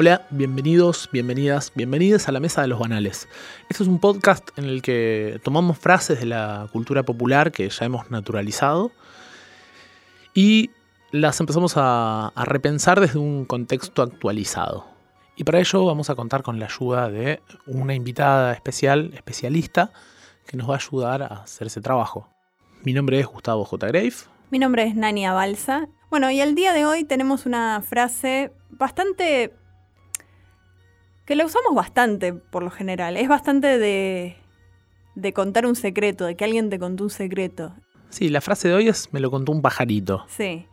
Hola, bienvenidos, bienvenidas, bienvenidas a la Mesa de los Banales. Este es un podcast en el que tomamos frases de la cultura popular que ya hemos naturalizado y las empezamos a, a repensar desde un contexto actualizado. Y para ello vamos a contar con la ayuda de una invitada especial, especialista, que nos va a ayudar a hacer ese trabajo. Mi nombre es Gustavo J. Grave. Mi nombre es Nania Balsa. Bueno, y el día de hoy tenemos una frase bastante que la usamos bastante por lo general. Es bastante de, de contar un secreto, de que alguien te contó un secreto. Sí, la frase de hoy es me lo contó un pajarito. Sí.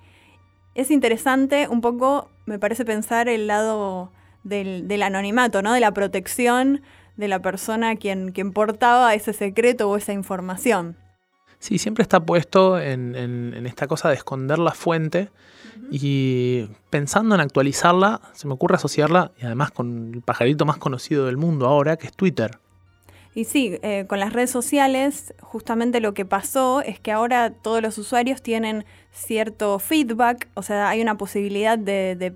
Es interesante un poco, me parece pensar el lado del, del anonimato, ¿no? De la protección de la persona quien, quien portaba ese secreto o esa información. Sí, siempre está puesto en, en- en esta cosa de esconder la fuente y pensando en actualizarla, se me ocurre asociarla y además con el pajarito más conocido del mundo ahora, que es Twitter. Y sí, eh, con las redes sociales, justamente lo que pasó es que ahora todos los usuarios tienen cierto feedback, o sea, hay una posibilidad de,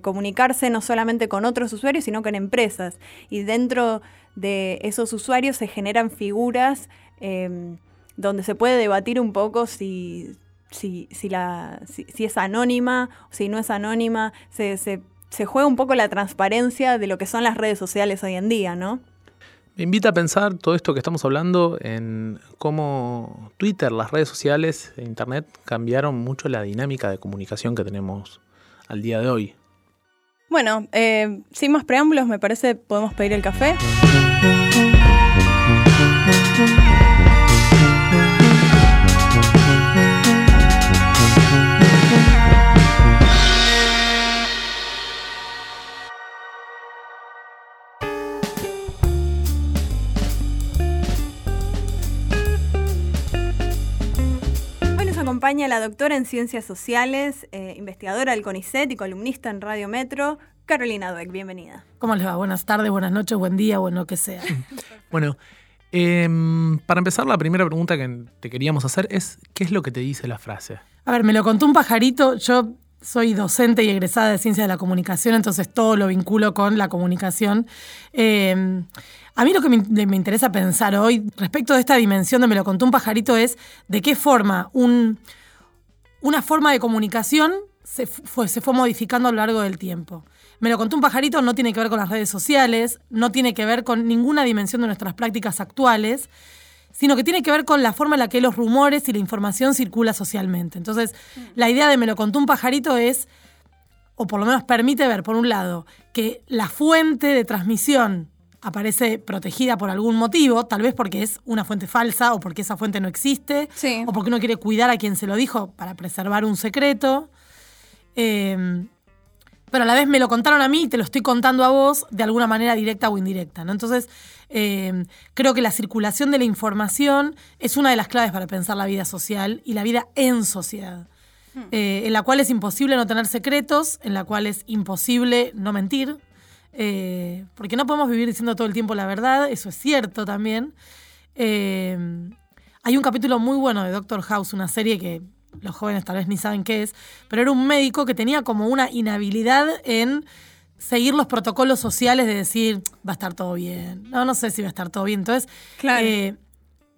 comunicarse no solamente con otros usuarios, sino con empresas. Y dentro de esos usuarios se generan figuras eh, donde se puede debatir un poco si, si, si la, si, si es anónima o si no es anónima. Se, se- se juega un poco la transparencia de lo que son las redes sociales hoy en día, ¿no? Me invita a pensar todo esto que estamos hablando en cómo Twitter, las redes sociales e Internet cambiaron mucho la dinámica de comunicación que tenemos al día de hoy. Bueno, eh, sin más preámbulos, me parece podemos pedir el café. Acompaña la doctora en Ciencias Sociales, eh, investigadora del CONICET y columnista en Radio Metro, Carolina Dueck. Bienvenida. ¿Cómo les va? Buenas tardes, buenas noches, buen día, bueno, que sea. Bueno, em, para empezar, la primera pregunta que te queríamos hacer es, ¿qué es lo que te dice la frase? A ver, me lo contó un pajarito. Yo soy docente y egresada de Ciencias de la Comunicación, entonces todo lo vinculo con la comunicación. Eh, a mí lo que me, me interesa pensar hoy respecto de esta dimensión de me lo contó un pajarito es de qué forma un, una forma de comunicación se fue, se fue modificando a lo largo del tiempo. Me lo contó un pajarito, no tiene que ver con las redes sociales, no tiene que ver con ninguna dimensión de nuestras prácticas actuales, sino que tiene que ver con la forma en la que los rumores y la información circula socialmente. Entonces, la idea de me lo contó un pajarito es, o por lo menos permite ver, por un lado, que la fuente de transmisión aparece protegida por algún motivo, tal vez porque es una fuente falsa o porque esa fuente no existe, Sí. o porque uno quiere cuidar a quien se lo dijo para preservar un secreto. Eh, pero a la vez me lo contaron a mí y te lo estoy contando a vos de alguna manera directa o indirecta. ¿no? Entonces, eh, creo que la circulación de la información es una de las claves para pensar la vida social y la vida en sociedad. Eh, en la cual es imposible no tener secretos, en la cual es imposible no mentir, eh, porque no podemos vivir diciendo todo el tiempo la verdad, eso es cierto también. Eh, hay un capítulo muy bueno de Doctor House, una serie que los jóvenes tal vez ni saben qué es, pero era un médico que tenía como una inhabilidad en seguir los protocolos sociales de decir, va a estar todo bien. No, no sé si va a estar todo bien. Entonces, Claro. eh,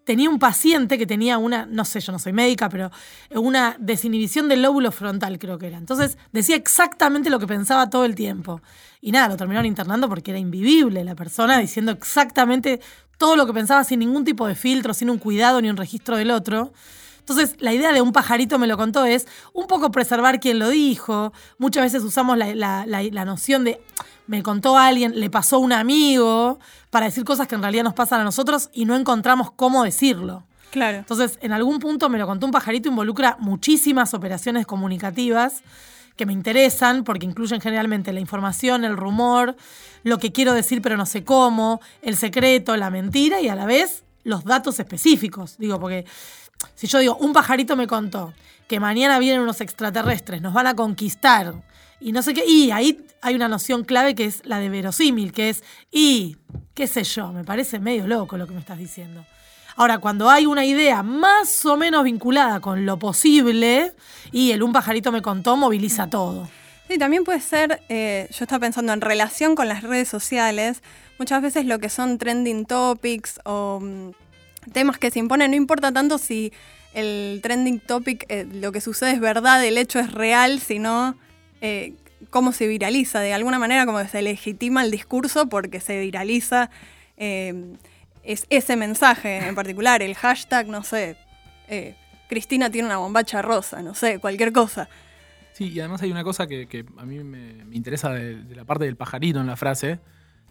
tenía un paciente que tenía una, no sé, yo no soy médica, pero una desinhibición del lóbulo frontal, creo que era. Entonces, decía exactamente lo que pensaba todo el tiempo. Y nada, lo terminaron internando porque era invivible la persona diciendo exactamente todo lo que pensaba sin ningún tipo de filtro, sin un cuidado ni un registro del otro. Entonces, la idea de un pajarito me lo contó es un poco preservar quien lo dijo. Muchas veces usamos la, la- la- la noción de me contó alguien, le pasó a un amigo, para decir cosas que en realidad nos pasan a nosotros y no encontramos cómo decirlo. Claro. Entonces, en algún punto me lo contó un pajarito, involucra muchísimas operaciones comunicativas que me interesan porque incluyen generalmente la información, el rumor, lo que quiero decir pero no sé cómo, el secreto, la mentira y a la vez los datos específicos. Digo, porque si yo digo, un pajarito me contó que mañana vienen unos extraterrestres, nos van a conquistar y no sé qué, y ahí hay una noción clave que es la de verosímil, que es, y, qué sé yo, me parece medio loco lo que me estás diciendo. Ahora, cuando hay una idea más o menos vinculada con lo posible, y el un pajarito me contó, moviliza todo. Sí, también puede ser, eh, yo estaba pensando en relación con las redes sociales, muchas veces lo que son trending topics o mm, temas que se imponen, no importa tanto si el trending topic, eh, lo que sucede es verdad, el hecho es real, sino eh, cómo se viraliza, de alguna manera como se legitima el discurso porque se viraliza eh, es ese mensaje en particular, el hashtag, no sé, eh, Cristina tiene una bombacha rosa, no sé, cualquier cosa. Sí, y además hay una cosa que, a mí me, interesa de, la parte del pajarito en la frase,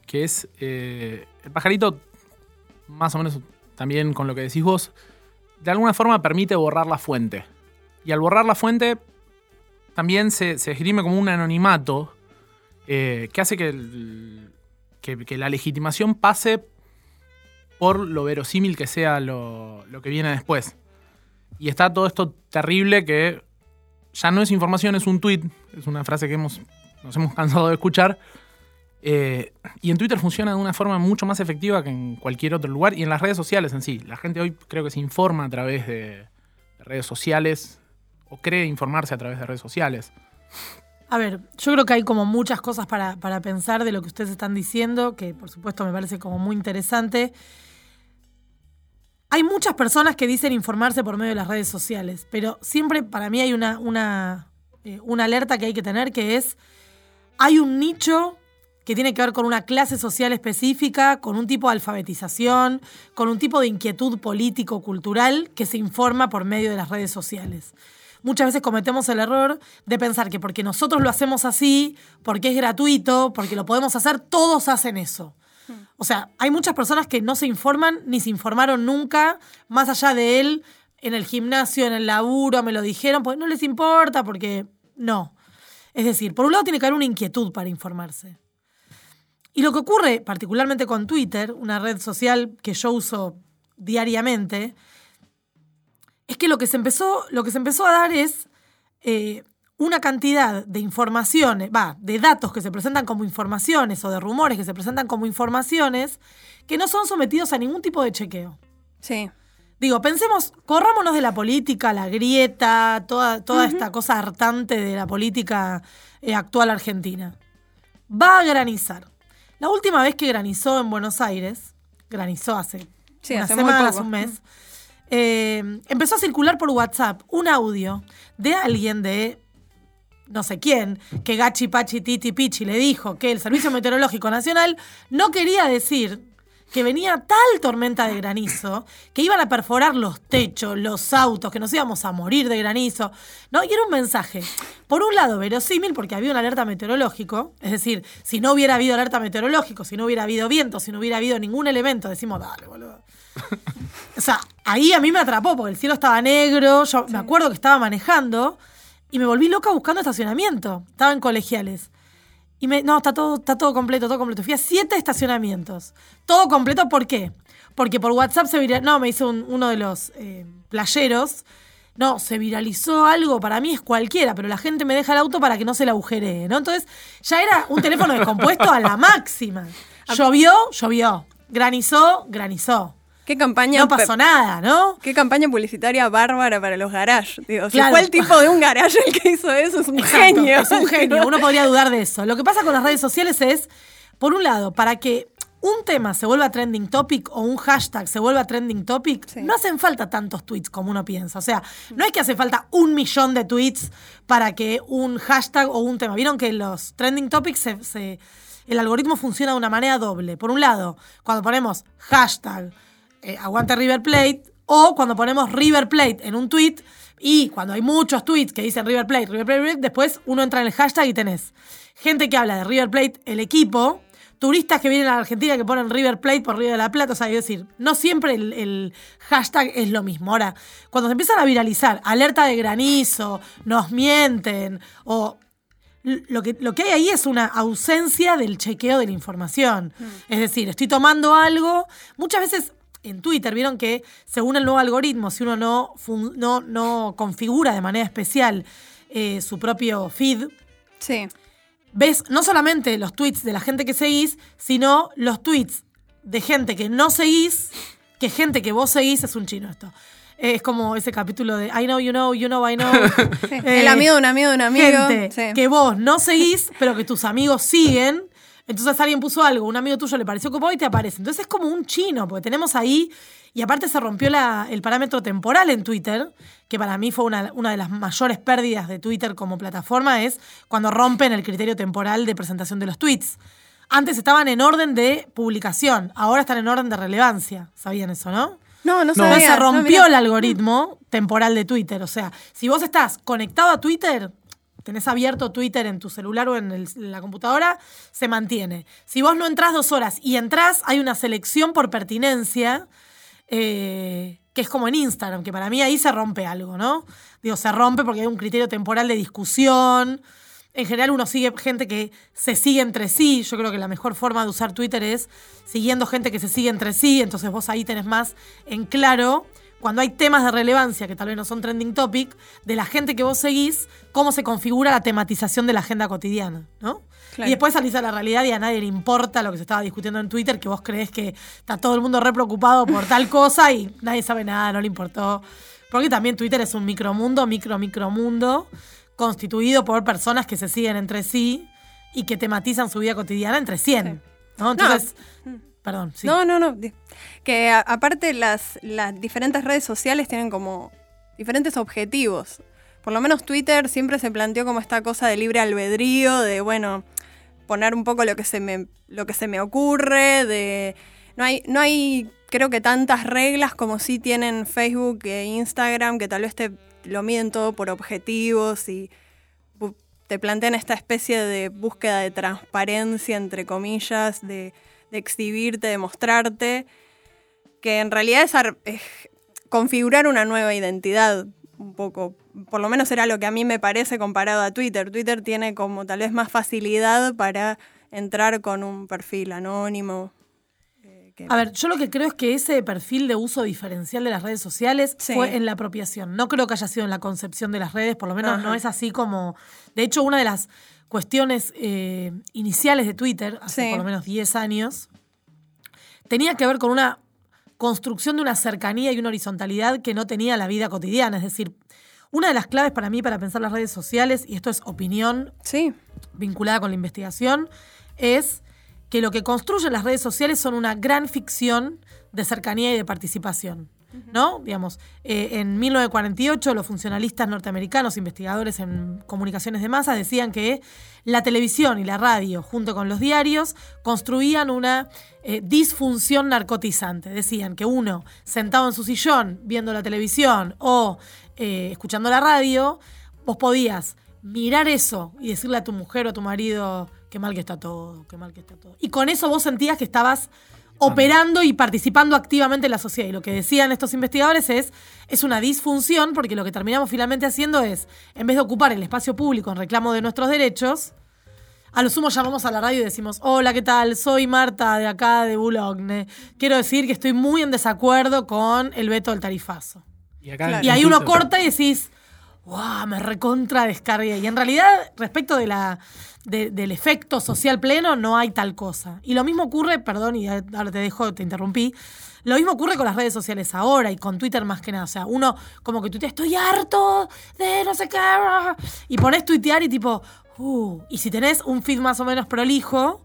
que es el pajarito, más o menos también con lo que decís vos, de alguna forma permite borrar la fuente. Y al borrar la fuente, también se, se esgrime como un anonimato eh, que hace que, la legitimación pase por lo verosímil que sea lo, lo que viene después. Y está todo esto terrible que ya no es información, es un tweet. Es una frase que hemos, nos hemos cansado de escuchar. Eh, y en Twitter funciona de una forma mucho más efectiva que en cualquier otro lugar y en las redes sociales en sí. La gente hoy creo que se informa a través de redes sociales o cree informarse a través de redes sociales. A ver, yo creo que hay como muchas cosas para, para pensar de lo que ustedes están diciendo, que por supuesto me parece como muy interesante. Hay muchas personas que dicen informarse por medio de las redes sociales, pero siempre para mí hay una, una, eh, una alerta que hay que tener que es, hay un nicho que tiene que ver con una clase social específica, con un tipo de alfabetización, con un tipo de inquietud político-cultural que se informa por medio de las redes sociales muchas veces cometemos el error de pensar que porque nosotros lo hacemos así, porque es gratuito, porque lo podemos hacer, todos hacen eso. O sea, hay muchas personas que no se informan ni se informaron nunca, más allá de él, en el gimnasio, en el laburo, me lo dijeron, pues no les importa, porque no. Es decir, por un lado tiene que haber una inquietud para informarse. Y lo que ocurre, particularmente con Twitter, una red social que yo uso diariamente, es que lo que se empezó, lo que se empezó a dar es eh, una cantidad de informaciones, va, de datos que se presentan como informaciones o de rumores que se presentan como informaciones que no son sometidos a ningún tipo de chequeo. Sí. Digo, pensemos, corrámonos de la política, la grieta, toda, toda esta cosa hartante de la política eh, actual argentina. Va a granizar. La última vez que granizó en Buenos Aires, granizó hace Sí, unas hace semanas, un mes, eh, empezó a circular por WhatsApp un audio de alguien de no sé quién, que Gachi Pachi Titi Pichi le dijo que el Servicio Meteorológico Nacional no quería decir que venía tal tormenta de granizo que iban a perforar los techos, los autos, que nos íbamos a morir de granizo. ¿no? Y era un mensaje, por un lado, verosímil, porque había una alerta meteorológico, es decir, si no hubiera habido alerta meteorológico, si no hubiera habido viento, si no hubiera habido ningún elemento, decimos, dale, boludo. O sea, ahí a mí me atrapó porque el cielo estaba negro, yo me acuerdo que estaba manejando y me volví loca buscando estacionamiento. Estaba en colegiales. Y me, no, está todo, está todo completo, todo completo. Fui a siete estacionamientos. Todo completo, ¿por qué? Porque por WhatsApp se viralizó. No, me hizo un- uno de los eh, playeros. No, se viralizó algo, para mí es cualquiera, pero la gente me deja el auto para que no se le agujeree, ¿no? Entonces, ya era un teléfono descompuesto a la máxima. Llovió, llovió. Granizó, granizó. ¿Qué campaña No pasó nada, ¿no? Qué campaña publicitaria bárbara para los garages. Digo, Claro. fue el tipo de un garage el que hizo eso, es un Exacto, genio. Es un genio, uno podría dudar de eso. Lo que pasa con las redes sociales es, por un lado, para que un tema se vuelva trending topic o un hashtag se vuelva trending topic, Sí. no hacen falta tantos tweets como uno piensa. O sea, no es que hace falta un millón de tweets para que un hashtag o un tema. Vieron que los trending topics se- se- el algoritmo funciona de una manera doble. Por un lado, cuando ponemos hashtag eh, aguante River Plate o cuando ponemos River Plate en un tweet y cuando hay muchos tweets que dicen River Plate, River Plate, River Plate, después uno entra en el hashtag y tenés gente que habla de River Plate, el equipo, turistas que vienen a la Argentina que ponen River Plate por Río de la Plata, o sea, es decir, no siempre el, el hashtag es lo mismo. Ahora, cuando se empiezan a viralizar, alerta de granizo, nos mienten, o lo que, lo que hay ahí es una ausencia del chequeo de la información. Es decir, estoy tomando algo. Muchas veces en Twitter vieron que según el nuevo algoritmo, si uno no, no, no configura de manera especial eh, su propio feed, Sí. ves no solamente los tweets de la gente que seguís, sino los tweets de gente que no seguís, que gente que vos seguís, es un chino esto. Es como ese capítulo de I know you know, you know I know. Sí, Eh, el amigo de un amigo de un amigo. gente sí. que vos no seguís, pero que tus amigos siguen. Entonces alguien puso algo, un amigo tuyo le pareció copado y te aparece. Entonces es como un chino, porque tenemos ahí, y aparte se rompió la- el parámetro temporal en Twitter, que para mí fue una, una de las mayores pérdidas de Twitter como plataforma, es cuando rompen el criterio temporal de presentación de los tweets. Antes estaban en orden de publicación, ahora están en orden de relevancia. ¿Sabían eso, no? No, no sabía. se no, rompió mirá. el algoritmo temporal de Twitter. O sea, si vos estás conectado a Twitter, tenés abierto Twitter en tu celular o en, la computadora, se mantiene. Si vos no entrás dos horas y entrás, hay una selección por pertinencia, eh, que es como en Instagram, que para mí ahí se rompe algo, ¿no? Digo, se rompe porque hay un criterio temporal de discusión. En general uno sigue gente que se sigue entre sí. Yo creo que la mejor forma de usar Twitter es siguiendo gente que se sigue entre sí. Entonces vos ahí tenés más en claro, cuando hay temas de relevancia que tal vez no son trending topic, de la gente que vos seguís, cómo se configura la tematización de la agenda cotidiana, ¿no? Claro. Y después salís a la realidad y a nadie le importa lo que se estaba discutiendo en Twitter, que vos creés que está todo el mundo re preocupado por tal cosa y nadie sabe nada, no le importó. Porque también Twitter es un micromundo, micro, micromundo, constituido por personas que se siguen entre sí y que tematizan su vida cotidiana entre 100. ¿no? Entonces, perdón, sí. No, no, no. Que aparte las, las diferentes redes sociales tienen como diferentes objetivos. Por lo menos Twitter siempre se planteó como esta cosa de libre albedrío, de bueno, poner un poco lo que se me, lo que se me ocurre, de. No hay, no hay, creo que tantas reglas como sí tienen Facebook e Instagram, que tal vez te lo miden todo por objetivos y te plantean esta especie de búsqueda de transparencia, entre comillas, de, de exhibirte, de mostrarte, que en realidad es, ar- es configurar una nueva identidad un poco. Por lo menos era lo que a mí me parece comparado a Twitter. Twitter tiene como tal vez más facilidad para entrar con un perfil anónimo. eh, que- A ver, yo lo que creo es que ese perfil de uso diferencial de las redes sociales Sí. fue en la apropiación. No creo que haya sido en la concepción de las redes, por lo menos Ajá. no es así como... De hecho, una de las cuestiones eh, iniciales de Twitter, hace Sí. por lo menos 10 años, tenía que ver con una construcción de una cercanía y una horizontalidad que no tenía la vida cotidiana. Es decir, una de las claves para mí para pensar las redes sociales, y esto es opinión sí, vinculada con la investigación, es que lo que construyen las redes sociales son una gran ficción de cercanía y de participación. ¿No? Digamos, eh, en 1948 los funcionalistas norteamericanos, investigadores en comunicaciones de masas, decían que la televisión y la radio, junto con los diarios, construían una eh, disfunción narcotizante. Decían que uno, sentado en su sillón, viendo la televisión o eh, escuchando la radio, vos podías mirar eso y decirle a tu mujer o a tu marido qué mal que está todo, qué mal que está todo. Y con eso vos sentías que estabas operando y participando activamente en la sociedad. Y lo que decían estos investigadores es, es una disfunción porque lo que terminamos finalmente haciendo es, en vez de ocupar el espacio público en reclamo de nuestros derechos, a lo sumo llamamos a la radio y decimos, hola, ¿qué tal? Soy Marta de acá de Boulogne. Quiero decir que estoy muy en desacuerdo con el veto del tarifazo. Y, acá Claro. Y ahí uno corta y decís, wow, me recontra descargué. Y en realidad, respecto de la, de- del efecto social pleno, no hay tal cosa. Y lo mismo ocurre, perdón, y ahora te dejo, te interrumpí. Lo mismo ocurre con las redes sociales ahora y con Twitter más que nada. O sea, uno como que tuitea, estoy harto de no sé qué. Y pones tuitear y tipo, uh. Y si tenés un feed más o menos prolijo,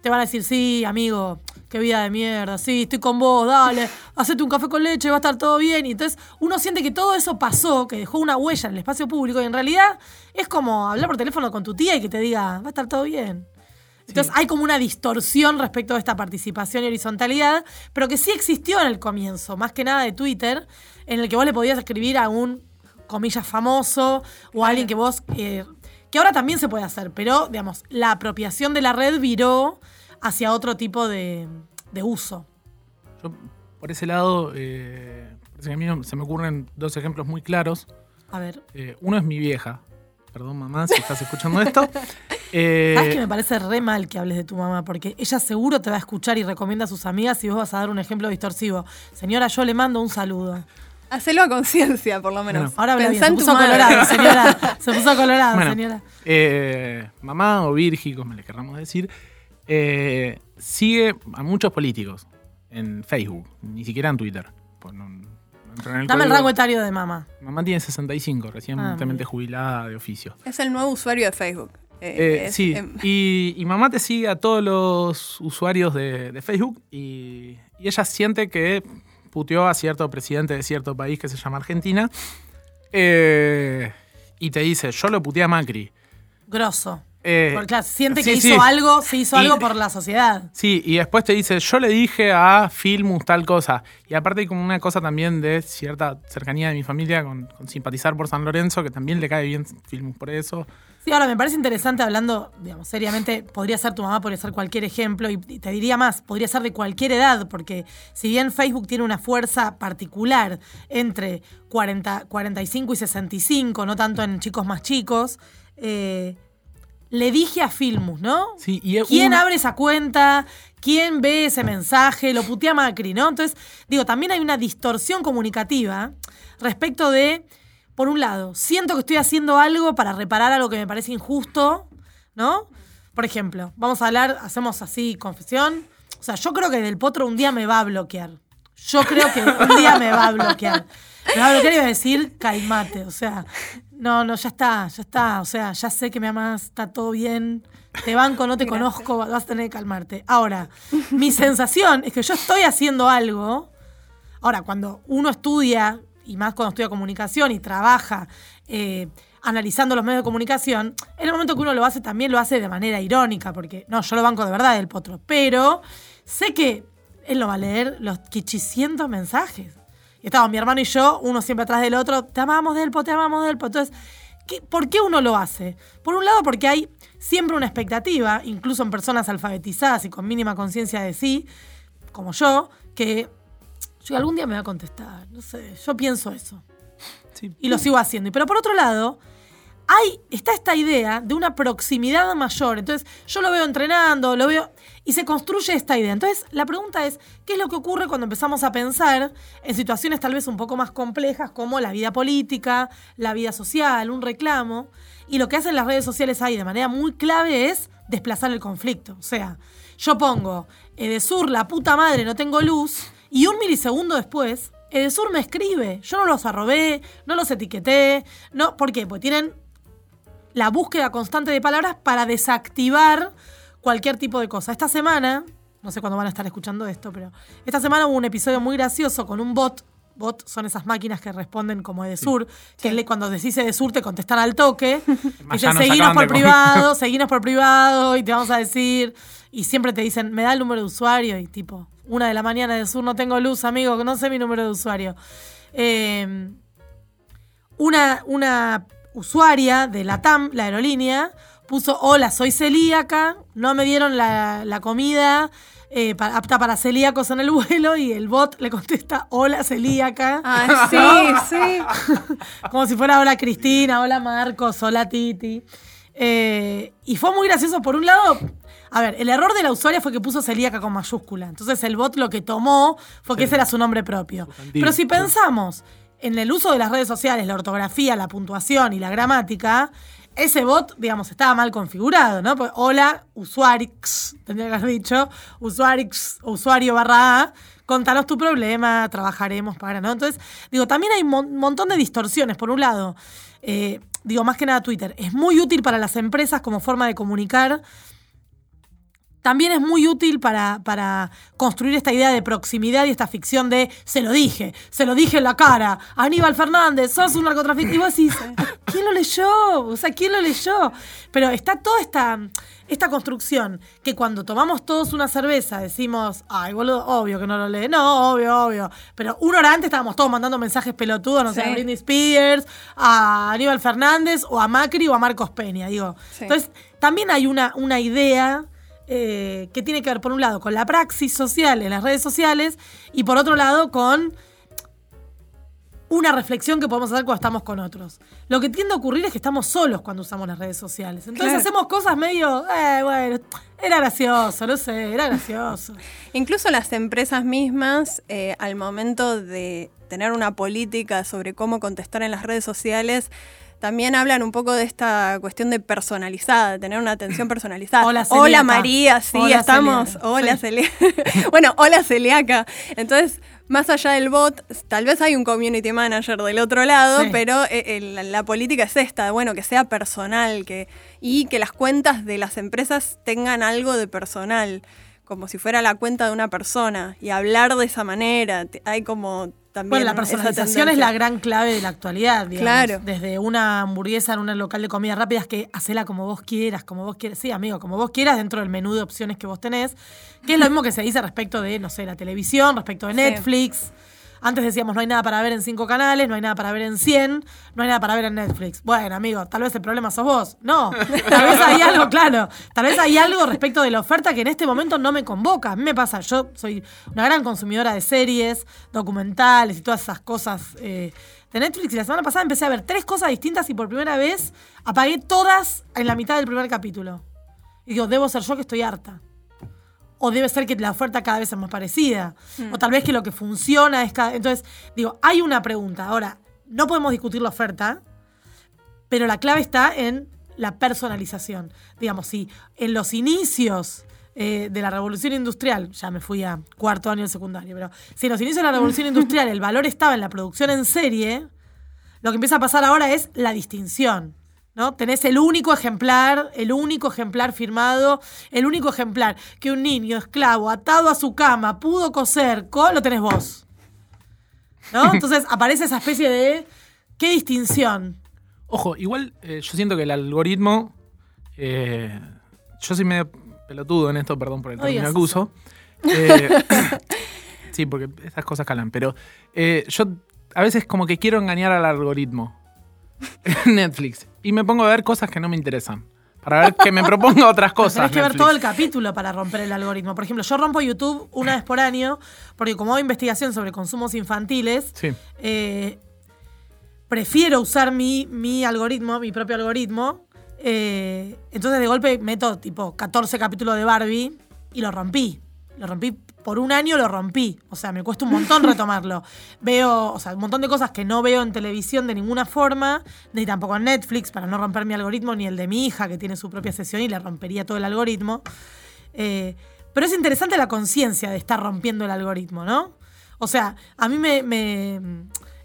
te van a decir, sí, amigo, qué vida de mierda, sí, estoy con vos, dale, hacete un café con leche, va a estar todo bien. Y entonces uno siente que todo eso pasó, que dejó una huella en el espacio público, y en realidad es como hablar por teléfono con tu tía y que te diga, va a estar todo bien. Entonces hay como una distorsión respecto a esta participación y horizontalidad, pero que sí existió en el comienzo, más que nada de Twitter, en el que vos le podías escribir a un, comillas, famoso o a alguien que vos, eh, que ahora también se puede hacer, pero digamos, la apropiación de la red viró hacia otro tipo de, de uso. Yo, por ese lado, eh, parece que a mí se me ocurren dos ejemplos muy claros. A ver, Eh, uno es mi vieja. Perdón, mamá, si estás escuchando esto. Eh, ¿sabes que me parece re mal que hables de tu mamá? Porque ella seguro te va a escuchar y recomienda a sus amigas y vos vas a dar un ejemplo distorsivo. Señora, yo le mando un saludo. hacelo a conciencia, por lo menos. Bueno, Ahora habla bien, se puso colorado, señora. Se puso colorado, Bueno, señora. eh, mamá o Virgi, como le querramos decir, eh, sigue a muchos políticos en Facebook, ni siquiera en Twitter. Pues no, no entró en el Dame el rango etario de mamá. Mamá tiene 65, recientemente mira. jubilada de oficio. Es el nuevo usuario de Facebook. Eh, Eh, es- sí, em, y, y mamá te sigue a todos los usuarios de, de Facebook y, y ella siente que puteó a cierto presidente de cierto país que se llama Argentina eh, y te dice, yo lo puteé a Macri. Grosso. Eh, Porque claro, siente que sí, hizo sí. algo, se hizo Y- algo por la sociedad. Sí, y después te dice, yo le dije a Filmus tal cosa. Y aparte hay como una cosa también de cierta cercanía de mi familia con, con simpatizar por San Lorenzo, que también le cae bien Filmus por eso. Sí, ahora me parece interesante hablando, digamos, seriamente, podría ser tu mamá, podría ser cualquier ejemplo, y y te diría más, podría ser de cualquier edad, porque si bien Facebook tiene una fuerza particular entre 40, 45 y 65, no tanto en chicos más chicos, eh, le dije a Filmus, ¿no? Sí, y ¿Quién un- abre esa cuenta? ¿Quién ve ese mensaje? Lo putea Macri, ¿no? Entonces, digo, también hay una distorsión comunicativa respecto de, por un lado, siento que estoy haciendo algo para reparar algo que me parece injusto, ¿no? Por ejemplo, vamos a hablar, hacemos así, confesión. O sea, yo creo que Del Potro un día me va a bloquear. Yo creo que un día me va a bloquear. Me va a bloquear y va a decir, calmate. O sea, no, no, ya está, ya está. O sea, ya sé que me amas, está todo bien. Te banco, no te conozco, vas a tener que calmarte. Ahora, mi sensación es que yo estoy haciendo algo. Ahora, cuando uno estudia, y más cuando estudia comunicación y trabaja eh, analizando los medios de comunicación, en el momento que uno lo hace también lo hace de manera irónica, porque no, yo lo banco de verdad del potro, pero sé que él no va a leer los quichicientos mensajes. Y estábamos mi hermano y yo, uno siempre atrás del otro, te amamos del te amamos del Entonces, ¿qué- ¿por qué uno lo hace? Por un lado, porque hay siempre una expectativa, incluso en personas alfabetizadas y con mínima conciencia de sí, como yo, que yo algún día me va a contestar. No sé, yo pienso eso. Sí. Y lo sigo haciendo. Pero por otro lado, hay, está esta idea de una proximidad mayor. Entonces, yo lo veo entrenando, lo veo. Y se construye esta idea. Entonces, la pregunta es: ¿qué es lo que ocurre cuando empezamos a pensar en situaciones tal vez un poco más complejas como la vida política, la vida social, un reclamo? Y lo que hacen las redes sociales ahí de manera muy clave es desplazar el conflicto. O sea, yo pongo Edesur, la puta madre, no tengo luz, y un milisegundo después, Edesur me escribe. Yo no los arrobé, no los etiqueté. No, ¿Por qué? Porque tienen la búsqueda constante de palabras para desactivar cualquier tipo de cosa. Esta semana, no sé cuándo van a estar escuchando esto, pero esta semana hubo un episodio muy gracioso con un bot. Bot son esas máquinas que responden como Edesur, que le- cuando decís Edesur te contestan al toque. Dicen, seguinos por privado, seguinos por privado y te vamos a decir. Y siempre te dicen, me da el número de usuario y tipo, una de la mañana de sur no tengo luz, amigo, que no sé mi número de usuario. Eh, una, una usuaria de la TAM, la aerolínea, puso, hola, soy celíaca, no me dieron la, la comida eh, pa- apta para celíacos en el vuelo y el bot le contesta, hola, celíaca. Ah, sí, sí. Como si fuera hola Cristina, hola Marcos, hola Titi. Eh, y fue muy gracioso. Por un lado, a ver, el error de la usuaria fue que puso celíaca con mayúscula. Entonces el bot lo que tomó fue que ese era su nombre propio. Pero si pensamos en el uso de las redes sociales, la ortografía, la puntuación y la gramática, ese bot, digamos, estaba mal configurado, ¿no? Pues, hola, usuarix, tendría que haber dicho, usuarix, usuario barra A, contanos tu problema, trabajaremos para, ¿no? Entonces, digo, también hay un mon- montón de distorsiones. Por un lado, eh, digo, más que nada Twitter, es muy útil para las empresas como forma de comunicar. También es muy útil para, para construir esta idea de proximidad y esta ficción de se lo dije, se lo dije en la cara, Aníbal Fernández, sos un narcotraficante. Y vos decís, ¿quién lo leyó? O sea, ¿quién lo leyó? Pero está toda esta, esta construcción que cuando tomamos todos una cerveza decimos, ay, boludo, obvio que no lo lee. No, obvio, obvio. Pero una hora antes estábamos todos mandando mensajes pelotudos, no sé, Sí. a Britney Spears, a Aníbal Fernández, o a Macri o a Marcos Peña, digo. Sí. Entonces, también hay una, una idea eh, que tiene que ver, por un lado, con la praxis social en las redes sociales y por otro lado, con una reflexión que podemos hacer cuando estamos con otros. Lo que tiende a ocurrir es que estamos solos cuando usamos las redes sociales. Entonces Claro. hacemos cosas medio, eh, bueno, era gracioso, no sé, era gracioso. Incluso las empresas mismas, eh, al momento de tener una política sobre cómo contestar en las redes sociales, también hablan un poco de esta cuestión de personalizada, de tener una atención personalizada. Hola, celíaca. María, sí, Hola, estamos. celíaca. Hola, celíaca. bueno, hola, celíaca. Entonces, más allá del bot, tal vez hay un community manager del otro lado, Sí. pero eh, el- la, política es esta, bueno, que sea personal que, y que las cuentas de las empresas tengan algo de personal, como si fuera la cuenta de una persona, y hablar de esa manera. Hay como también. Bueno, la personalización es la gran clave de la actualidad, digamos. Claro. Desde una hamburguesa en un local de comida rápida es que hacela como vos quieras, como vos quieras. Sí, amigo, como vos quieras dentro del menú de opciones que vos tenés. Que es lo mismo que se dice respecto de, no sé, la televisión, respecto de Sí. Antes decíamos, no hay nada para ver en cinco canales, no hay nada para ver en 100, no hay nada para ver en Netflix. Bueno, amigo, tal vez el problema sos vos. No, tal vez hay algo, claro. Tal vez hay algo respecto de la oferta que en este momento no me convoca. A mí me pasa, yo soy una gran consumidora de series, documentales y todas esas cosas eh, de Netflix. Y la semana pasada empecé a ver tres cosas distintas y por primera vez apagué todas en la mitad del primer capítulo. Y digo, debo ser yo que estoy harta. O debe ser que la oferta cada vez es más parecida. O tal vez que lo que funciona es cada... Entonces, digo, hay una pregunta. Ahora, no podemos discutir la oferta, pero la clave está en la personalización. Digamos, si en los inicios eh, de la revolución industrial, ya me fui a cuarto año de secundario, pero si en los inicios de la revolución industrial el valor estaba en la producción en serie, lo que empieza a pasar ahora es la distinción. ¿No? Tenés el único ejemplar, el único ejemplar firmado, el único ejemplar que un niño esclavo atado a su cama pudo coser lo tenés vos. ¿No? Entonces aparece esa especie de. ¿Qué distinción? Ojo, igual eh, yo siento que el algoritmo. eh, yo soy medio pelotudo en esto, perdón por el No término digas que uso. Eh, sí, porque estas cosas calan. Pero eh, yo a veces como que quiero engañar al algoritmo Netflix. Y me pongo a ver cosas que no me interesan. Para ver que me proponga otras cosas. Tenés que ver todo el capítulo para romper el algoritmo. Por ejemplo, yo rompo YouTube una vez por año, porque como hago investigación sobre consumos infantiles, Sí. eh, prefiero usar mi, mi algoritmo, mi propio algoritmo. eh, entonces de golpe meto tipo 14 capítulos de Barbie y lo rompí. Lo rompí por un año, lo rompí. O sea, me cuesta un montón retomarlo. Veo, o sea, un montón de cosas que no veo en televisión de ninguna forma, ni tampoco en Netflix, para no romper mi algoritmo, ni el de mi hija, que tiene su propia sesión y le rompería todo el algoritmo. Eh, pero es interesante la conciencia de estar rompiendo el algoritmo, ¿no? O sea, a mí me,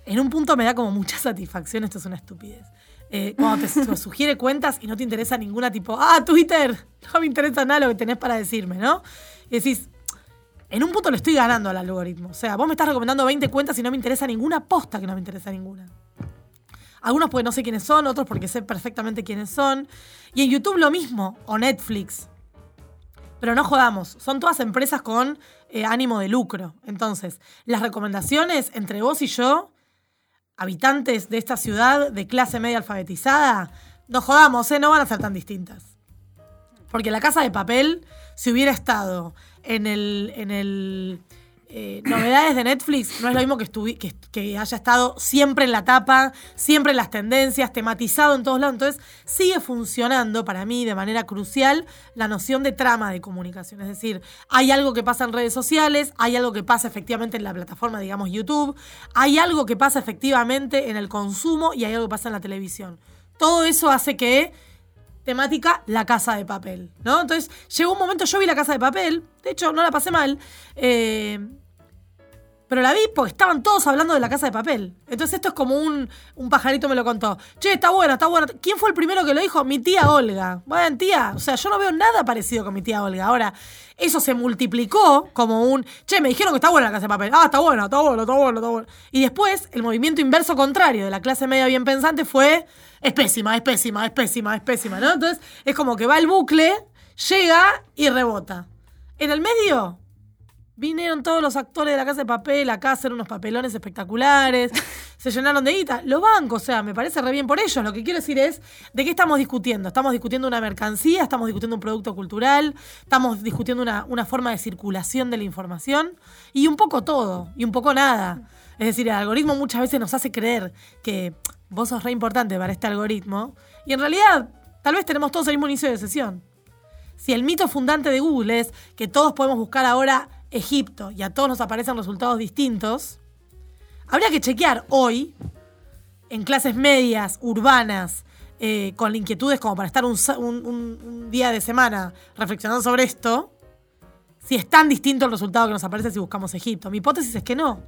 En un punto me da como mucha satisfacción, esto es una estupidez. Eh, cuando te su- sugiere cuentas y no te interesa ninguna, tipo, ah, Twitter, no me interesa nada lo que tenés para decirme, ¿no? Y decís, en un punto le estoy ganando al algoritmo. O sea, vos me estás recomendando 20 cuentas y no me interesa ninguna posta que no me interesa ninguna. Algunos porque no sé quiénes son, otros porque sé perfectamente quiénes son. Y en YouTube lo mismo, o Netflix. Pero no jodamos, son todas empresas con eh, ánimo de lucro. Entonces, las recomendaciones entre vos y yo, habitantes de esta ciudad de clase media alfabetizada, no jodamos, ¿eh? no van a ser tan distintas. Porque la casa de papel, si hubiera estado en el, en el eh, novedades de Netflix, no es lo mismo que, que haya estado siempre en la tapa, siempre en las tendencias, tematizado en todos lados. Entonces, sigue funcionando para mí de manera crucial la noción de trama de comunicación. Es decir, hay algo que pasa en redes sociales, hay algo que pasa efectivamente en la plataforma, digamos, YouTube, hay algo que pasa efectivamente en el consumo y hay algo que pasa en la televisión. Todo eso hace que temática La Casa de Papel, ¿no? Entonces, llegó un momento, yo vi La Casa de Papel, de hecho, no la pasé mal, eh, pero la vi porque estaban todos hablando de La Casa de Papel. Entonces, esto es como un, un pajarito me lo contó. Che, está buena, está buena. ¿Quién fue el primero que lo dijo? Mi tía Olga. Bueno, tía, o sea, yo no veo nada parecido con mi tía Olga. Ahora, eso se multiplicó como un, che, me dijeron que está buena La Casa de Papel. Ah, está buena, está buena, está buena, está buena. Y después, el movimiento inverso contrario de la clase media bien pensante fue, es pésima, es pésima, es pésima, es pésima. Entonces, es como que va el bucle, llega y rebota. En el medio, Vinieron todos los actores de la casa de papel acá a hacer unos papelones espectaculares, se llenaron de guita. Los bancos, o sea, me parece re bien por ellos. Lo que quiero decir es, ¿de qué estamos discutiendo? ¿Estamos discutiendo una mercancía? ¿Estamos discutiendo un producto cultural? ¿Estamos discutiendo una, una forma de circulación de la información? Y un poco todo, y un poco nada. Es decir, el algoritmo muchas veces nos hace creer que vos sos re importante para este algoritmo, y en realidad, tal vez tenemos todos el mismo inicio de sesión. Si el mito fundante de Google es que todos podemos buscar ahora Egipto y a todos nos aparecen resultados distintos, habría que chequear hoy en clases medias, urbanas, eh, con inquietudes como para estar un, día de semana reflexionando sobre esto, si es tan distinto el resultado que nos aparece si buscamos Egipto. Mi hipótesis es que no.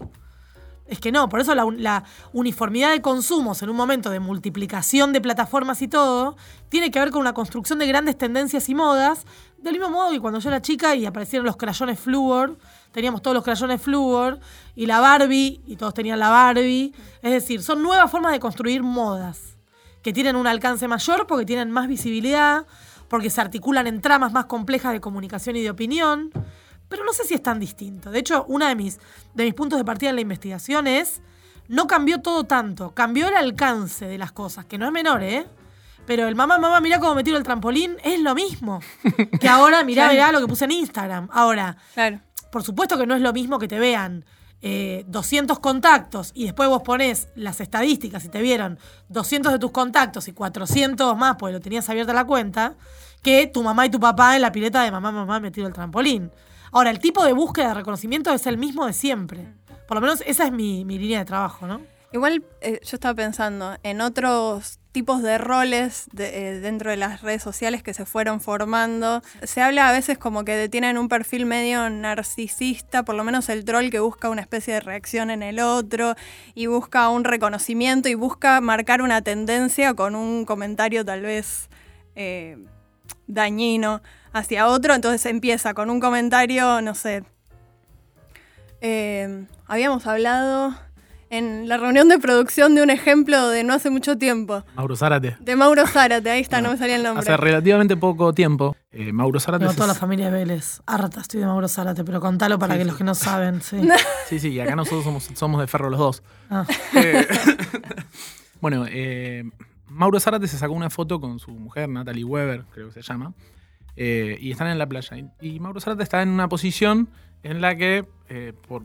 Es que no, por eso la, la uniformidad de consumos en un momento de multiplicación de plataformas y todo, tiene que ver con una construcción de grandes tendencias y modas, del mismo modo que cuando yo era chica y aparecieron los crayones Fluor, teníamos todos los crayones Fluor, y la Barbie, y todos tenían la Barbie. Es decir, son nuevas formas de construir modas, que tienen un alcance mayor porque tienen más visibilidad, porque se articulan en tramas más complejas de comunicación y de opinión. Pero no sé si es tan distinto. De hecho, uno de mis, de mis puntos de partida en la investigación es, no cambió todo tanto, cambió el alcance de las cosas, que no es menor, ¿eh? Pero el mamá, mamá, mirá cómo me tiro el trampolín, es lo mismo. Que ahora, mirá, mirá lo que puse en Instagram. Ahora, Claro. por supuesto que no es lo mismo que te vean eh, 200 contactos y después vos pones las estadísticas y te vieron 200 de tus contactos y 400 más porque lo tenías abierta la cuenta, que tu mamá y tu papá en la pileta de mamá, mamá, me tiro el trampolín. Ahora, el tipo de búsqueda de reconocimiento es el mismo de siempre. Por lo menos esa es mi, mi línea de trabajo, ¿no? Igual eh, yo estaba pensando en otros tipos de roles eh, dentro de las redes sociales que se fueron formando. Se habla a veces como que tienen un perfil medio narcisista, por lo menos el troll que busca una especie de reacción en el otro y busca un reconocimiento y busca marcar una tendencia con un comentario tal vez eh, dañino hacia otro. Entonces empieza con un comentario, no sé. eh, habíamos hablado en la reunión de producción de un ejemplo de no hace mucho tiempo. Mauro Zárate. De Mauro Zárate, ahí está, no me salía el nombre. Hace relativamente poco tiempo, eh, Mauro Zárate. Se- toda la familia Vélez. Harta estoy de Mauro Zárate, pero contalo para Sí, que sí. los que no saben, sí. Sí, sí, y acá nosotros somos, somos de ferro los dos. Ah. Eh, bueno, eh, Mauro Zárate se sacó una foto con su mujer, Natalie Weber, creo que se llama, eh, y están en la playa. Y, y Mauro Zárate está en una posición en la que, eh, por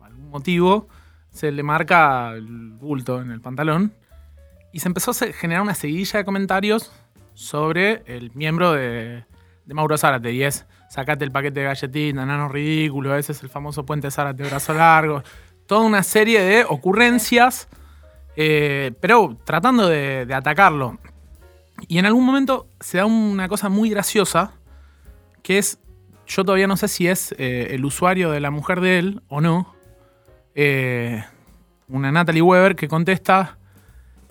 algún motivo, se le marca el bulto en el pantalón. Y se empezó a generar una seguidilla de comentarios sobre el miembro de, de Mauro Zárate. Y es, sacate el paquete de galletitas, nano ridículo, ese es el famoso puente Zárate brazo largo. Toda una serie de ocurrencias, eh, pero tratando de, de atacarlo. Y en algún momento se da una cosa muy graciosa, que es, yo todavía no sé si es eh, el usuario de la mujer de él o no, eh, una Natalie Weber que contesta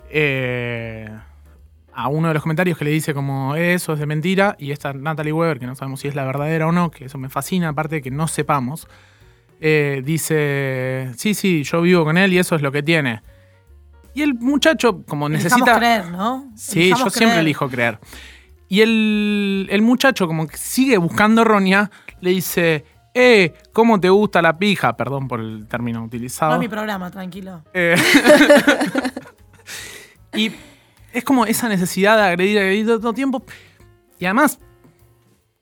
eh, a uno de los comentarios que le dice como eso es de mentira y esta Natalie Weber, que no sabemos si es la verdadera o no, que eso me fascina, aparte de que no sepamos, eh, dice, sí, sí, yo vivo con él y eso es lo que tiene. Y el muchacho, como necesita... creer, ¿no? Sí, yo siempre elijo creer. Y el, el muchacho, como que sigue buscando roña, le dice, eh, ¿cómo te gusta la pija? Perdón por el término No utilizado. es mi programa, tranquilo. Eh, y es como esa necesidad de agredir, agredir todo el tiempo. Y además,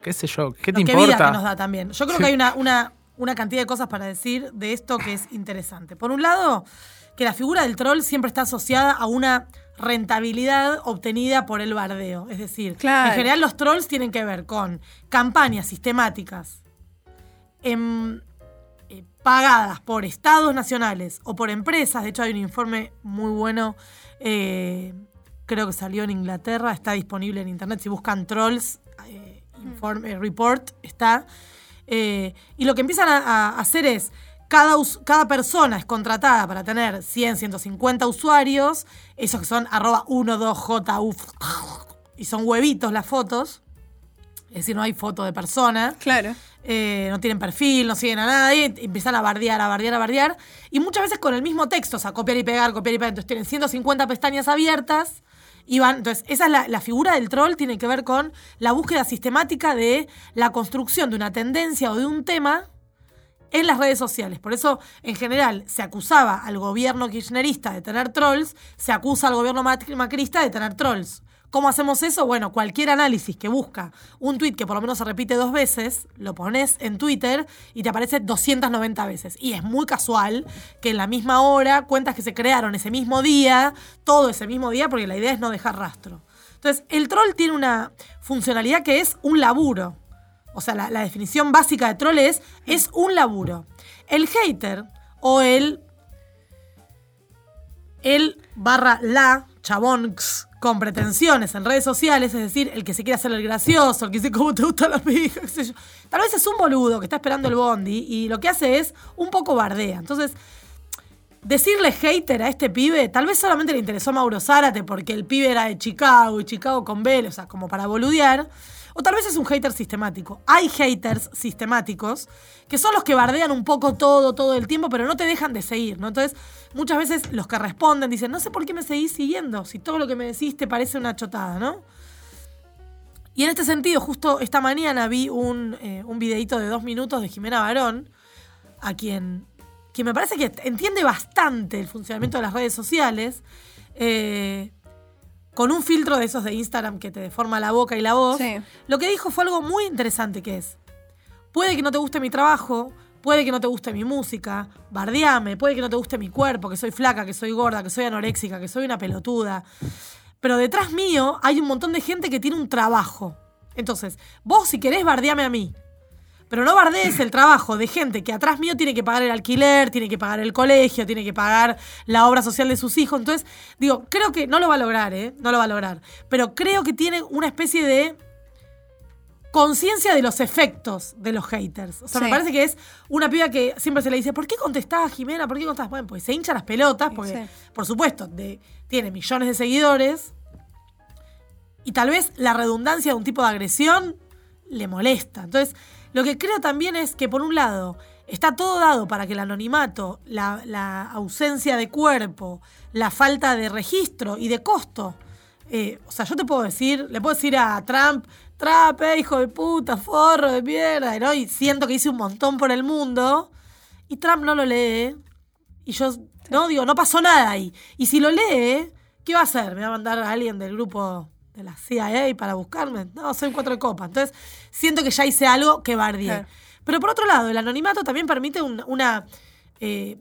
qué sé yo, ¿qué te No, qué vida que nos da también. Yo creo que hay una, una, una cantidad de cosas para decir de esto que es interesante. Por un lado, que la figura del troll siempre está asociada a una rentabilidad obtenida por el bardeo. Es decir, Claro. en general los trolls tienen que ver con campañas sistemáticas em, eh, pagadas por estados nacionales o por empresas. De hecho, hay un informe muy bueno, eh, creo que salió en Inglaterra, está disponible en internet. Si buscan trolls, eh, informe, report, está. Y lo que empiezan a, hacer es. Cada, cada persona es contratada para tener 100, 150 usuarios, esos que son arroba 12j, uf, y son huevitos las fotos, es decir, no hay foto de persona Claro. Eh, no tienen perfil, no siguen a nadie, empiezan a bardear, a bardear, a bardear, y muchas veces con el mismo texto, o sea, copiar y pegar, copiar y pegar, entonces tienen 150 pestañas abiertas, y van, entonces esa es la, la figura del troll, tiene que ver con la búsqueda sistemática de la construcción de una tendencia o de un tema en las redes sociales. Por eso, en general, se acusaba al gobierno kirchnerista de tener trolls, se acusa al gobierno mac- macrista de tener trolls. ¿Cómo hacemos eso? Bueno, cualquier análisis que busca un tweet que por lo menos se repite dos veces, lo pones en Twitter y te aparece 290 veces. Y es muy casual que en la misma hora, cuentas que se crearon ese mismo día, todo ese mismo día, porque la idea es no dejar rastro. Entonces, el troll tiene una funcionalidad que es un laburo. O sea, la, definición básica de troll es, es un laburo. El hater o el, el barra la chabonx con pretensiones en redes sociales, es decir, el que se quiere hacer el gracioso, el que dice cómo te gustan las pijas, qué sé yo. Tal vez es un boludo que está esperando el bondi y lo que hace es un poco bardea. Entonces, decirle hater a este pibe, tal vez solamente le interesó a Mauro Zárate porque el pibe era de Chicago y Chicago con Vélez, o sea, como para boludear. O tal vez es un hater sistemático. Hay haters sistemáticos que son los que bardean un poco todo, todo el tiempo, pero no te dejan de seguir, ¿no? Entonces, muchas veces los que responden dicen, no sé por qué me seguís siguiendo, si todo lo que me decís te parece una chotada, ¿no? Y en este sentido, justo esta mañana vi un, eh, un videito de dos minutos de Jimena Barón, a quien, quien me parece que entiende bastante el funcionamiento de las redes sociales. Eh, con un filtro de esos de Instagram que te deforma la boca y la voz, Sí. lo que dijo fue algo muy interesante que es, puede que no te guste mi trabajo, puede que no te guste mi música, bardeame, puede que no te guste mi cuerpo, que soy flaca, que soy gorda, que soy anoréxica, que soy una pelotuda, pero detrás mío hay un montón de gente que tiene un trabajo. Entonces, vos si querés bardeame a mí, pero no bardees el trabajo de gente que atrás mío tiene que pagar el alquiler, tiene que pagar el colegio, tiene que pagar la obra social de sus hijos. Entonces, digo, creo que no lo va a lograr, ¿eh? No lo va a lograr. Pero creo que tiene una especie de conciencia de los efectos de los haters. O sea, me parece que es una piba que siempre se le dice, ¿por qué contestás, Jimena? ¿Por qué contestás? Bueno, pues se hincha las pelotas, porque, Sí. por supuesto, de- tiene millones de seguidores. Y tal vez la redundancia de un tipo de agresión le molesta. Entonces, lo que creo también es que, por un lado, está todo dado para que el anonimato, la, la ausencia de cuerpo, la falta de registro y de costo. eh, o sea, yo te puedo decir, le puedo decir a Trump, Trump, eh, hijo de puta, forro de mierda, ¿no? Y siento que hice un montón por el mundo. Y Trump no lo lee. Y yo, no, digo, no pasó nada ahí. Y si lo lee, ¿qué va a hacer? ¿Me va a mandar a alguien del grupo de la CIA para buscarme? No, soy un cuatro de copa. Entonces, siento que ya hice algo que bardié. Claro. Pero por otro lado, el anonimato también permite un- una. eh,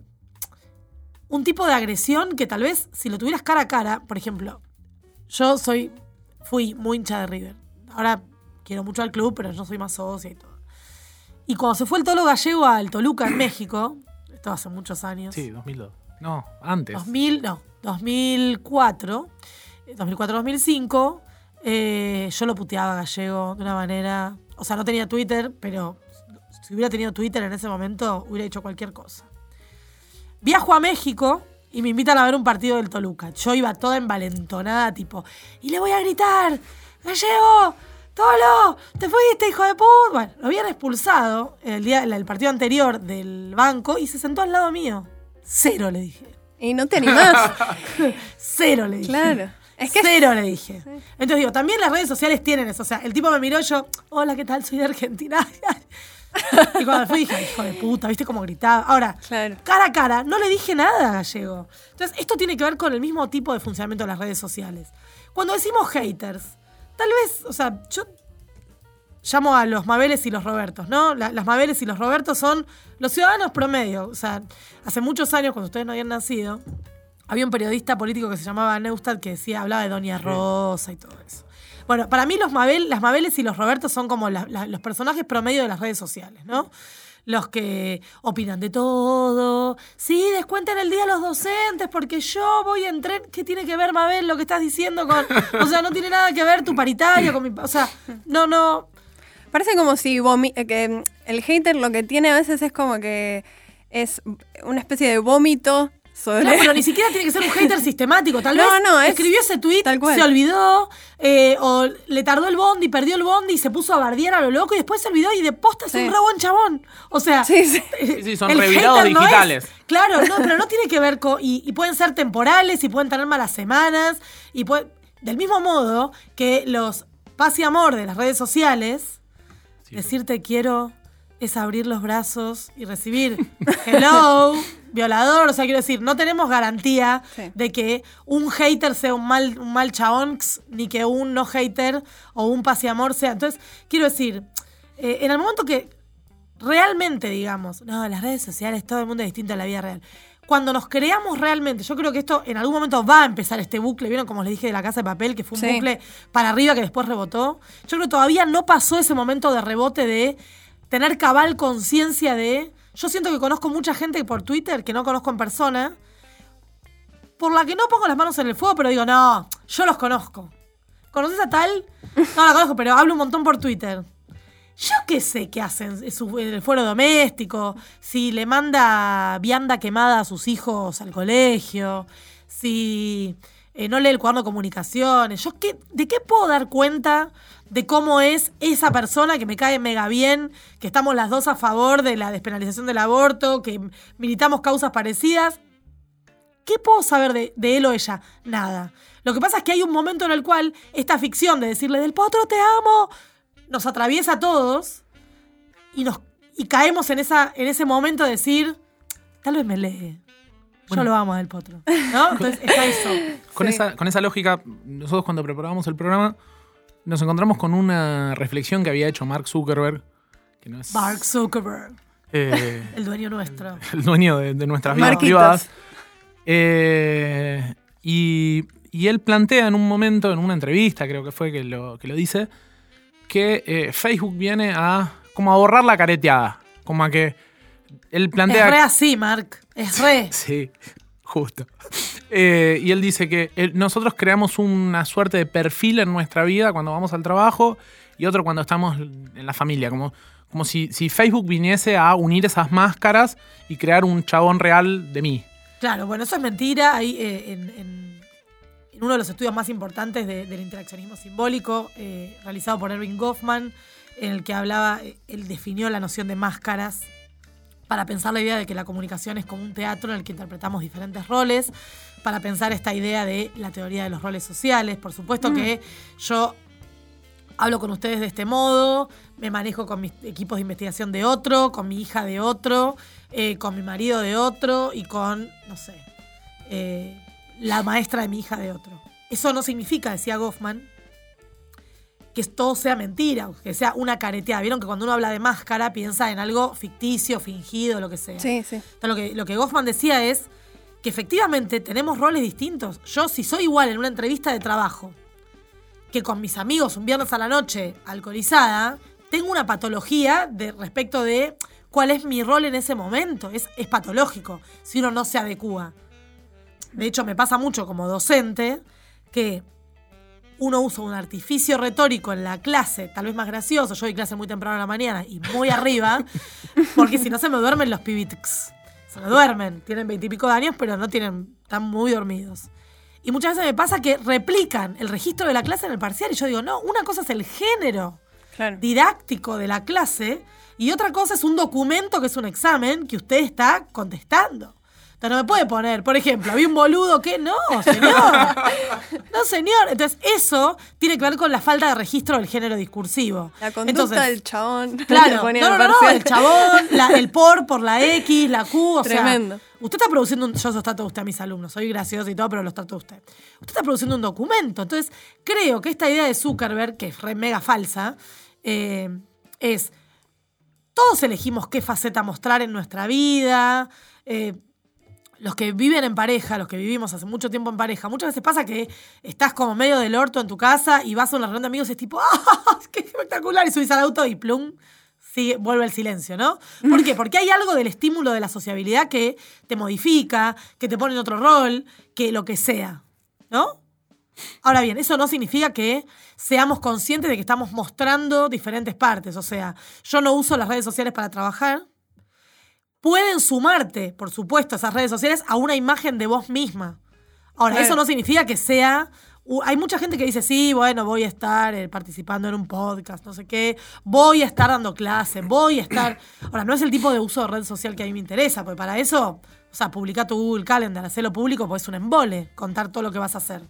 un tipo de agresión que tal vez, si lo tuvieras cara a cara, por ejemplo, yo soy. fui muy hincha de River. Ahora quiero mucho al club, pero yo soy más socia y todo. Y cuando se fue el Tolo Gallego al Toluca en México, esto hace muchos años. Sí, 2002. No, antes. 2000, no, 2004, eh, 2004-2005, eh, yo lo puteaba a Gallego de una manera, o sea, no tenía Twitter, pero si hubiera tenido Twitter en ese momento, hubiera hecho cualquier cosa. Viajo a México y me invitan a ver un partido del Toluca. Yo iba toda envalentonada, tipo, y le voy a gritar, Gallego, Tolo, te fuiste, hijo de puta. Bueno, lo habían expulsado el, día, el partido anterior del banco y se sentó al lado mío. Cero, le dije. Y no te animás. Cero, le dije. claro. Es que Cero, le dije. Entonces digo, también las redes sociales tienen eso. O sea, el tipo me miró y yo, hola, ¿qué tal? Soy de Argentina. y cuando fui dije, hijo de puta, ¿viste cómo gritaba? Ahora, Claro. cara a cara, no le dije nada a Gallego. Entonces, esto tiene que ver con el mismo tipo de funcionamiento de las redes sociales. Cuando decimos haters, tal vez, o sea, yo llamo a los Mabeles y los Robertos, ¿no? La- las Mabeles y los Robertos son los ciudadanos promedio. O sea, hace muchos años, cuando ustedes no habían nacido, había un periodista político que se llamaba Neustadt que decía, hablaba de Doña Rosa y todo eso. Bueno, para mí los Mabel, las Mabeles y los Robertos son como la- la- los personajes promedio de las redes sociales, ¿no? Los que opinan de todo. Sí, descuenten el día a los docentes porque yo voy en tren. ¿Qué tiene que ver, Mabel, lo que estás diciendo con...? O sea, no tiene nada que ver tu paritario con mi... O sea, no, no... Parece como si vomi- eh, que el hater lo que tiene a veces es como que es una especie de vómito sobre. Claro, pero ni siquiera tiene que ser un hater sistemático. Tal No, vez no, es escribió ese tweet, tal cual. se olvidó, eh, o le tardó el bondi, perdió el bondi y se puso a bardear a lo loco y después se olvidó y de posta es Sí. un re buen chabón. O sea, Sí, sí. Sí, sí, son revirados no es- digitales. claro, no, pero no tiene que ver con. Y, y pueden ser temporales y pueden tener malas semanas. Y puede- del mismo modo que los paz y amor de las redes sociales, Sí, decir te quiero es abrir los brazos y recibir hello, violador. O sea, quiero decir, no tenemos garantía Sí. de que un hater sea un mal, un mal chabón, ni que un no hater o un paz y amor sea. Entonces, quiero decir, eh, en el momento que realmente digamos, no, las redes sociales, todo el mundo es distinto a la vida real. Cuando nos creamos realmente, yo creo que esto en algún momento va a empezar este bucle, ¿vieron como les dije de la casa de papel, que fue un Sí. bucle para arriba que después rebotó? Yo creo que todavía no pasó ese momento de rebote de tener cabal conciencia de... Yo siento que conozco mucha gente por Twitter que no conozco en persona, por la que no pongo las manos en el fuego, pero digo, no, yo los conozco. ¿Conoces a tal? No la conozco, pero hablo un montón por Twitter. Yo qué sé qué hacen en el fuero doméstico, si le manda vianda quemada a sus hijos al colegio, si eh, no lee el cuaderno de comunicaciones. Yo ¿De qué puedo dar cuenta de cómo es esa persona que me cae mega bien, que estamos las dos a favor de la despenalización del aborto, que militamos causas parecidas? ¿Qué puedo saber de, de él o ella? Nada. Lo que pasa es que hay un momento en el cual esta ficción de decirle del potro te amo nos atraviesa a todos y nos y caemos en esa en ese momento de decir tal vez me lee. Yo lo amo del potro. ¿No? Entonces está eso. Con, Sí. esa, con esa lógica, nosotros cuando preparábamos el programa, nos encontramos con una reflexión que había hecho Mark Zuckerberg, que no es Mark Zuckerberg, eh, el dueño nuestro. el dueño de, de nuestras vidas Marquitos. privadas. Eh, y, y él plantea en un momento, en una entrevista, creo que fue que lo, que lo dice, que eh, Facebook viene a como a borrar la careteada. Como a que él plantea. Es re así, Mark. Es re. Sí, justo. Eh, y él dice que eh, nosotros creamos una suerte de perfil en nuestra vida cuando vamos al trabajo y otro cuando estamos en la familia. Como, como si, si Facebook viniese a unir esas máscaras y crear un chabón real de mí. Claro, bueno, eso es mentira. Ahí, eh, en, en- en uno de los estudios más importantes de- del interaccionismo simbólico, realizado por Erving Goffman, en el que hablaba, él definió la noción de máscaras para pensar la idea de que la comunicación es como un teatro en el que interpretamos diferentes roles, para pensar esta idea de la teoría de los roles sociales. Por supuesto que yo hablo con ustedes de este modo, me manejo con mis equipos de investigación de otro, con mi hija de otro, eh, con mi marido de otro y con, no sé, eh, la maestra de mi hija de otro. Eso no significa, decía Goffman, que todo sea mentira, que sea una careteada. Vieron que cuando uno habla de máscara piensa en algo ficticio, fingido, lo que sea. Sí, sí. Entonces, lo, que, lo que Goffman decía es que efectivamente tenemos roles distintos. Yo, si soy igual en una entrevista de trabajo que con mis amigos un viernes a la noche alcoholizada, tengo una patología de respecto de cuál es mi rol en ese momento. Es, es patológico si uno no se adecúa. De hecho, me pasa mucho como docente que uno usa un artificio retórico en la clase, tal vez más gracioso, yo doy clase muy temprano en la mañana y muy arriba, porque si no se me duermen los pibitics. Se me duermen, tienen veintipico de años, pero no tienen, están muy dormidos. Y muchas veces me pasa que replican el registro de la clase en el parcial y yo digo, no, una cosa es el género Claro. didáctico de la clase y otra cosa es un documento que es un examen que usted está contestando. Entonces no me puede poner, por ejemplo, había un boludo que no, señor. No, señor. Entonces eso tiene que ver con la falta de registro del género discursivo. La conducta Entonces, del chabón. Claro, no, no, no, el chabón, la- el por por la X, la Q, o Tremendo. sea, usted está produciendo un, yo los trato a usted a mis alumnos, soy gracioso y todo, pero los trato a usted. Usted está produciendo un documento, entonces creo que esta idea de Zuckerberg, que es re mega falsa, eh, es, todos elegimos qué faceta mostrar en nuestra vida, eh, los que viven en pareja, los que vivimos hace mucho tiempo en pareja, muchas veces pasa que estás como medio del orto en tu casa y vas a una reunión de amigos y es tipo, ¡ah! ¡Qué espectacular! Y subís al auto y plum, sigue, vuelve el silencio, ¿no? ¿Por qué? Porque hay algo del estímulo de la sociabilidad que te modifica, que te pone en otro rol, que lo que sea, ¿no? Ahora bien, eso no significa que seamos conscientes de que estamos mostrando diferentes partes. O sea, yo no uso las redes sociales para trabajar. Pueden sumarte, por supuesto, esas redes sociales a una imagen de vos misma. Ahora, eso no significa que sea. Hay mucha gente que dice, sí, bueno, voy a estar eh, participando en un podcast, no sé qué, voy a estar dando clases, voy a estar... Ahora, no es el tipo de uso de red social que a mí me interesa, porque para eso, o sea, publica tu Google Calendar, hacerlo público, pues es un embole, contar todo lo que vas a hacer.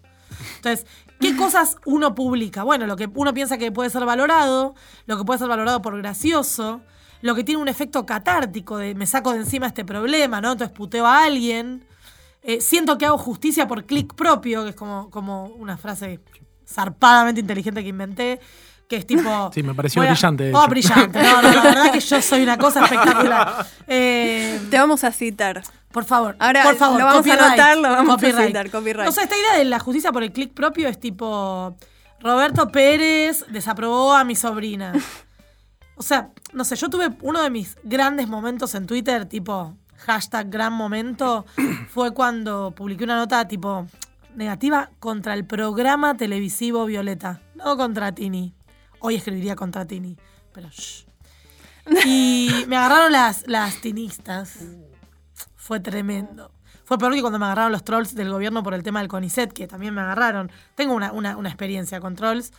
Entonces, ¿qué cosas uno publica? Bueno, lo que uno piensa que puede ser valorado, lo que puede ser valorado por gracioso, lo que tiene un efecto catártico de me saco de encima este problema, ¿no? Entonces puteo a alguien. Eh, siento que hago justicia por clic propio, que es como, como una frase zarpadamente inteligente que inventé, que es tipo... Sí, me pareció a- brillante, de Oh, brillante. No, no, la verdad que yo soy una cosa espectacular. Eh, Te vamos a citar. por favor. Ahora por favor, lo vamos a anotar, lo vamos a citar, copyright. No sé, esta idea de la justicia por el clic propio es tipo. Roberto Pérez desaprobó a mi sobrina. O sea, no sé, yo tuve uno de mis grandes momentos en Twitter, tipo, hashtag gran momento, fue cuando publiqué una nota tipo negativa contra el programa televisivo Violeta, no contra Tini. Hoy escribiría contra Tini, pero shh. Y me agarraron las, las tinistas. Fue tremendo. Fue peor que cuando me agarraron los trolls del gobierno por el tema del CONICET, que también me agarraron. Tengo una, una- una experiencia con trolls,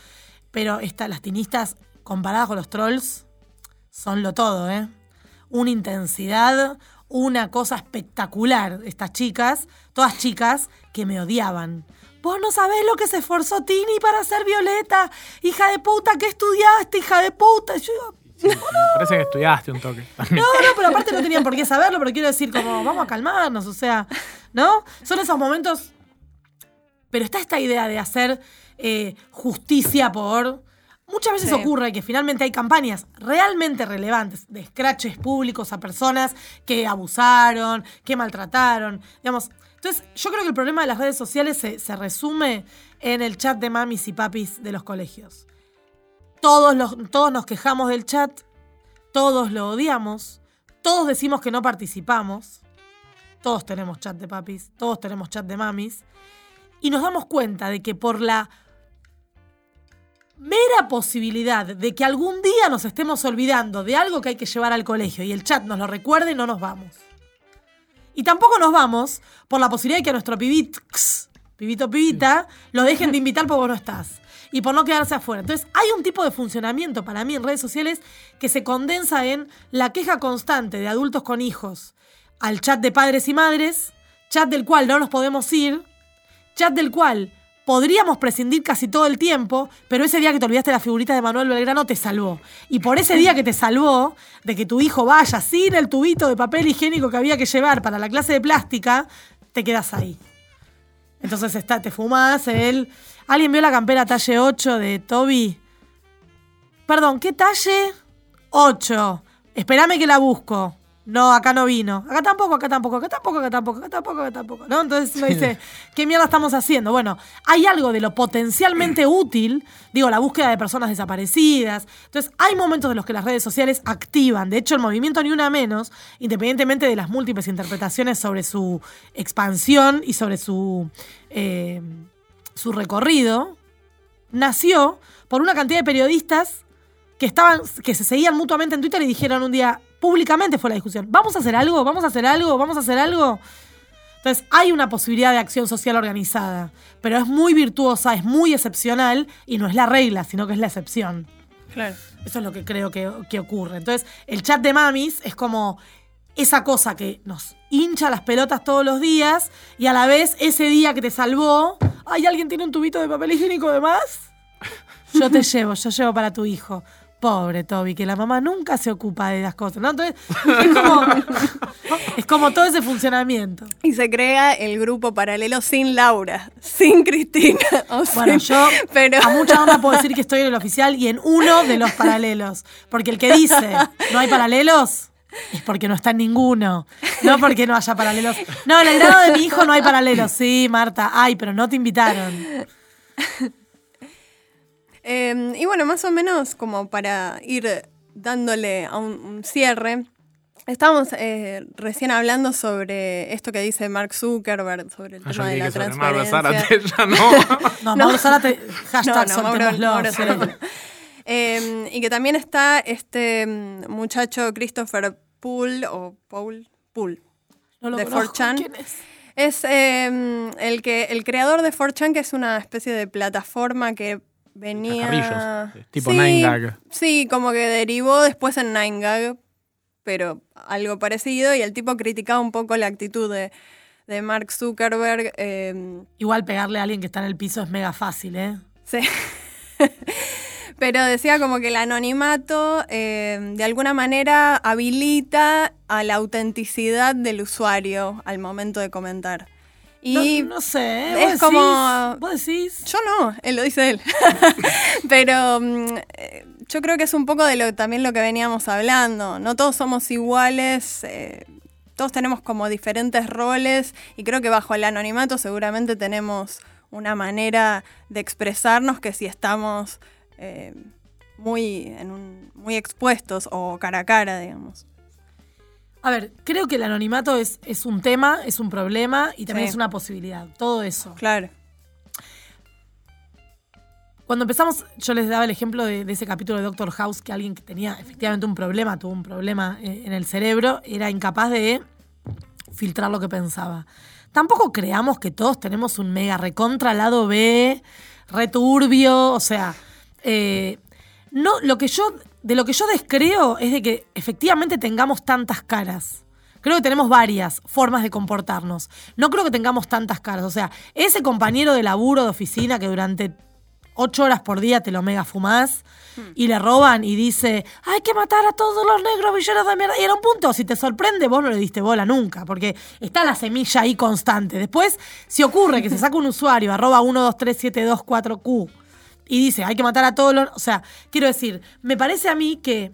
pero esta, las tinistas comparadas con los trolls son lo todo, ¿eh? Una intensidad, una cosa espectacular. Estas chicas, todas chicas que me odiaban. Vos no sabés lo que se esforzó Tini para ser Violeta. Hija de puta, ¿qué estudiaste, hija de puta? Yo digo, Parece que estudiaste un toque. también. no, no, pero aparte no tenían por qué saberlo, pero quiero decir, como, vamos a calmarnos, o sea, ¿no? Son esos momentos. Pero está esta idea de hacer eh, justicia por. Muchas veces Sí. ocurre que finalmente hay campañas realmente relevantes de scratches públicos a personas que abusaron, que maltrataron. Digamos. Entonces, yo creo que el problema de las redes sociales se, se resume en el chat de mamis y papis de los colegios. Todos, los, todos nos quejamos del chat, todos lo odiamos, todos decimos que no participamos, todos tenemos chat de papis, todos tenemos chat de mamis, y nos damos cuenta de que por la mera posibilidad de que algún día nos estemos olvidando de algo que hay que llevar al colegio y el chat nos lo recuerde, no nos vamos. Y tampoco nos vamos por la posibilidad de que a nuestro pibit, pibito pibita lo dejen de invitar porque vos no estás. Y por no quedarse afuera. Entonces, hay un tipo de funcionamiento para mí en redes sociales que se condensa en la queja constante de adultos con hijos al chat de padres y madres, chat del cual no nos podemos ir, chat del cual podríamos prescindir casi todo el tiempo, pero ese día que te olvidaste la figurita de Manuel Belgrano te salvó. Y por ese día que te salvó de que tu hijo vaya sin el tubito de papel higiénico que había que llevar para la clase de plástica, te quedas ahí. Entonces está, te fumás el... ¿Alguien vio la campera talle 8 de Toby? Perdón, ¿qué talle? 8. Espérame que la busco. No, acá no vino. Acá tampoco, acá tampoco, acá tampoco, acá tampoco, acá tampoco, acá tampoco. ¿No? Entonces uno dice, ¿qué mierda estamos haciendo? Bueno, hay algo de lo potencialmente útil, digo, la búsqueda de personas desaparecidas. Entonces, hay momentos en los que las redes sociales activan. De hecho, el movimiento Ni Una Menos, independientemente de las múltiples interpretaciones sobre su expansión y sobre su, eh, su recorrido, nació por una cantidad de periodistas que estaban, que se seguían mutuamente en Twitter y dijeron un día, públicamente fue la discusión, ¿vamos a hacer algo? ¿Vamos a hacer algo? ¿Vamos a hacer algo? Entonces, hay una posibilidad de acción social organizada, pero es muy virtuosa, es muy excepcional y no es la regla, sino que es la excepción. Claro. Eso es lo que creo que, que ocurre. Entonces, el chat de mamis es como esa cosa que nos hincha las pelotas todos los días y a la vez ese día que te salvó, ¿hay alguien tiene un tubito de papel higiénico de más? Yo te llevo, yo llevo para tu hijo. Pobre Toby, que la mamá nunca se ocupa de las cosas, ¿no? Entonces, es como, es como todo ese funcionamiento. Y se crea el grupo paralelo sin Laura, sin Cristina. o Bueno, sin- yo pero- a mucha onda puedo decir que estoy en el oficial y en uno de los paralelos. Porque el que dice no hay paralelos es porque no está en ninguno. No porque no haya paralelos. No, en el grado de mi hijo no hay paralelos. Sí, Marta, hay, pero no te invitaron. Eh, y bueno, más o menos como para ir dándole a un, un cierre, estábamos eh, recién hablando sobre esto que dice Mark Zuckerberg, sobre el Ah, tema de la sobre Mauro transparencia. Zárate, ya no. No, Mauro Zárate, hashtag No, no, Mauro- Mauro. Zárate. Eh, y que también está este mm, muchacho Christopher Poole, o Paul, Poole, No lo de conozco. 4chan. ¿Quién es? Es eh, el, que, el creador de 4chan, que es una especie de plataforma que venía... Cacarrillos, tipo sí, 9gag. Sí, como que derivó después en 9gag, pero algo parecido. Y el tipo criticaba un poco la actitud de, de Mark Zuckerberg. eh, Igual pegarle a alguien que está en el piso es mega fácil, ¿eh? Sí. Pero decía como que el anonimato eh, de alguna manera habilita a la autenticidad del usuario al momento de comentar. Y no, no sé, es ¿Vos como- decís? ¿Vos decís? yo no, él lo dice él. Pero mm, eh, yo creo que es un poco de lo también lo que veníamos hablando. No todos somos iguales. eh, todos tenemos como diferentes roles y creo que bajo el anonimato seguramente tenemos una manera de expresarnos que si estamos eh, muy, en un- muy expuestos o cara a cara, digamos. A ver, creo que el anonimato es, es un tema, es un problema y también Sí. es una posibilidad. Todo eso. Claro. Cuando empezamos, yo les daba el ejemplo de, de ese capítulo de Doctor House, que alguien que tenía efectivamente un problema, tuvo un problema eh, en el cerebro, era incapaz de filtrar lo que pensaba. Tampoco creamos que todos tenemos un mega recontra lado B, returbio, o sea, eh, no, lo que yo, de lo que yo descreo es de que efectivamente tengamos tantas caras. Creo que tenemos varias formas de comportarnos. No creo que tengamos tantas caras. O sea, ese compañero de laburo de oficina que durante ocho horas por día te lo mega fumás y le roban y dice, hay que matar a todos los negros villeros de mierda. Y en un punto, si te sorprende, vos no le diste bola nunca, porque está la semilla ahí constante. Después, si ocurre que se saca un usuario, arroba 123724Q, y dice, hay que matar a todos los... O sea, quiero decir, me parece a mí que,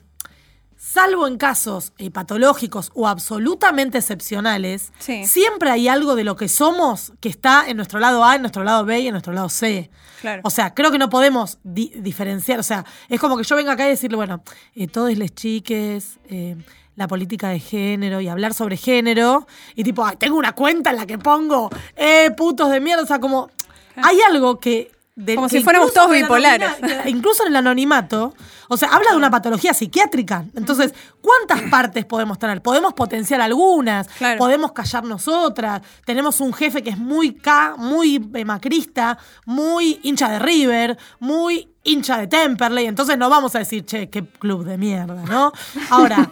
salvo en casos eh, patológicos o absolutamente excepcionales, Sí. siempre hay algo de lo que somos que está en nuestro lado A, en nuestro lado B y en nuestro lado C. Claro. O sea, creo que no podemos di- diferenciar. O sea, es como que yo venga acá y decirle, bueno, eh, todos les chiques, eh, la política de género y hablar sobre género. Y tipo, "Ay, tengo una cuenta en la que pongo, eh, putos de mierda. O sea, como, hay algo que. Como si fuéramos todos bipolares. incluso en el anonimato, o sea, habla de una patología psiquiátrica. Entonces, ¿cuántas partes podemos tener? Podemos potenciar algunas, Claro. podemos callarnos otras. Tenemos un jefe que es muy K, muy eh, macrista, muy hincha de River, muy hincha de Temperley. Entonces no vamos a decir, che, qué club de mierda, ¿no? Ahora,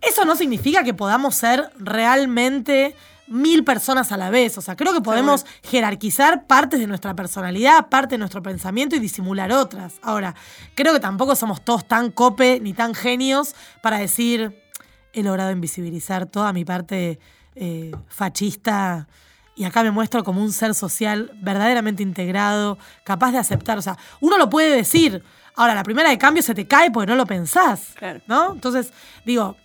eso no significa que podamos ser realmente mil personas a la vez. O sea, creo que podemos jerarquizar partes de nuestra personalidad, parte de nuestro pensamiento y disimular otras. Ahora, creo que tampoco somos todos tan cope ni tan genios para decir, he logrado invisibilizar toda mi parte eh, fachista y acá me muestro como un ser social verdaderamente integrado, capaz de aceptar. O sea, uno lo puede decir. Ahora, la primera de cambio se te cae porque no lo pensás. Claro. ¿No? Entonces, digo,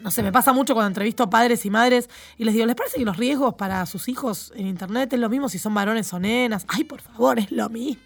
no sé, me pasa mucho cuando entrevisto padres y madres y les digo, ¿les parece que los riesgos para sus hijos en internet es lo mismo si son varones o nenas? Ay, por favor, es lo mismo.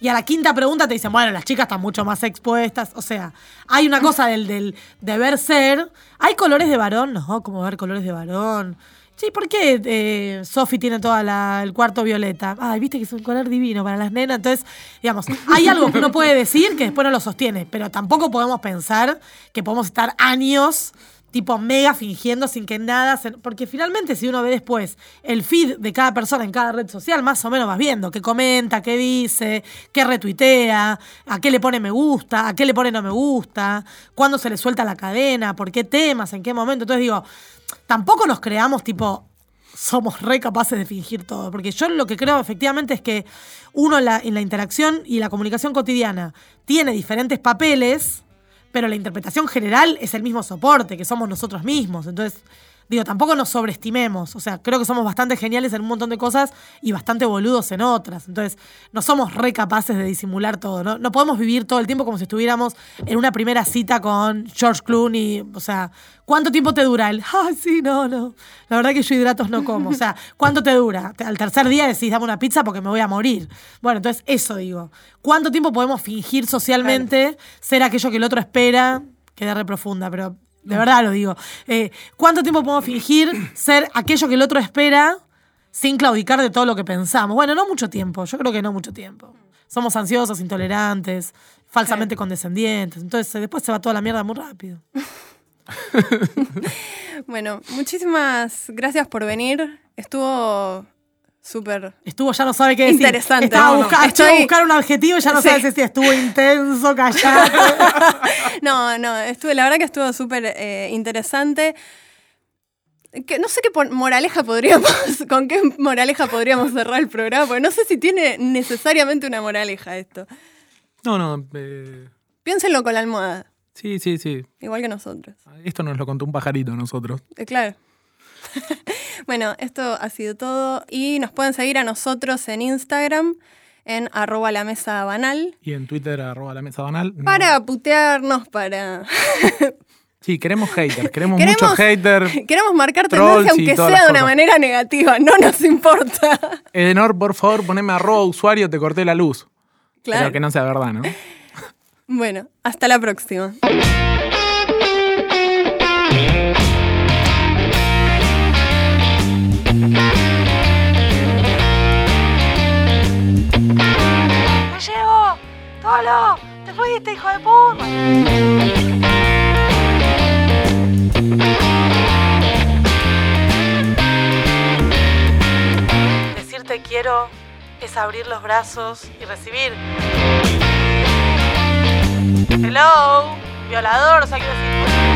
Y a la quinta pregunta te dicen, bueno, las chicas están mucho más expuestas. O sea, hay una cosa del, del deber ser. ¿Hay colores de varón? No, ¿cómo ver colores de varón? Sí, ¿por qué eh, tiene todo el cuarto violeta? Ay, viste que es un color divino para las nenas. Entonces, digamos, hay algo que uno puede decir que después no lo sostiene, pero tampoco podemos pensar que podemos estar años tipo mega fingiendo sin que nada se... Porque finalmente si uno ve después el feed de cada persona en cada red social, más o menos vas viendo qué comenta, qué dice, qué retuitea, a qué le pone me gusta, a qué le pone no me gusta, cuándo se le suelta la cadena, por qué temas, en qué momento. Entonces digo, tampoco nos creamos tipo somos re capaces de fingir todo. Porque yo lo que creo efectivamente es que uno en la, en la interacción y la comunicación cotidiana tiene diferentes papeles, pero la interpretación general es el mismo soporte, que somos nosotros mismos. Entonces, digo, tampoco nos sobreestimemos. O sea, creo que somos bastante geniales en un montón de cosas y bastante boludos en otras. Entonces, no somos re capaces de disimular todo. No, no podemos vivir todo el tiempo como si estuviéramos en una primera cita con George Clooney. O sea, ¿cuánto tiempo te dura el? Ah, sí, no, no. La verdad que yo hidratos no como. O sea, ¿cuánto te dura? Al tercer día decís, dame una pizza porque me voy a morir. Bueno, entonces eso digo. ¿Cuánto tiempo podemos fingir socialmente ser aquello que el otro espera? Queda re profunda, pero de verdad lo digo. Eh, ¿Cuánto tiempo podemos fingir ser aquello que el otro espera sin claudicar de todo lo que pensamos? Bueno, no mucho tiempo. Yo creo que no mucho tiempo. Somos ansiosos, intolerantes, falsamente condescendientes. Entonces eh, después se va toda la mierda muy rápido. Bueno, muchísimas gracias por venir. Estuvo súper. Estuvo, ya no sabe qué decir. Interesante. Estaba No, no. busca- Estoy- estaba a buscar un adjetivo y ya no Sí. sabe si estuvo intenso, callado. No, no, estuve, la verdad que estuvo súper eh, interesante. Que no sé qué moraleja podríamos, con qué moraleja podríamos cerrar el programa, porque no sé si tiene necesariamente una moraleja esto. No, no. eh, Piénsenlo con la almohada, sí, sí, sí. igual que nosotros. Esto nos lo contó un pajarito a nosotros. Eh, claro. bueno, esto ha sido todo. Y nos pueden seguir a nosotros en Instagram, en arroba la mesa banal, Y en Twitter, arroba la mesa banal. no. para putearnos, para... Sí, queremos haters. Queremos, Queremos- muchos haters. Queremos marcar tendencia, aunque sea de una manera negativa, no nos importa. Edenor, por favor, poneme arroba usuario, te corté la luz. Claro. Pero que no sea verdad, ¿no? Bueno, hasta la próxima. ¡Pablo! ¡Te fuiste, hijo de puta! Decir te quiero es abrir los brazos y recibir. Hello, violador, o sea, quiero decir.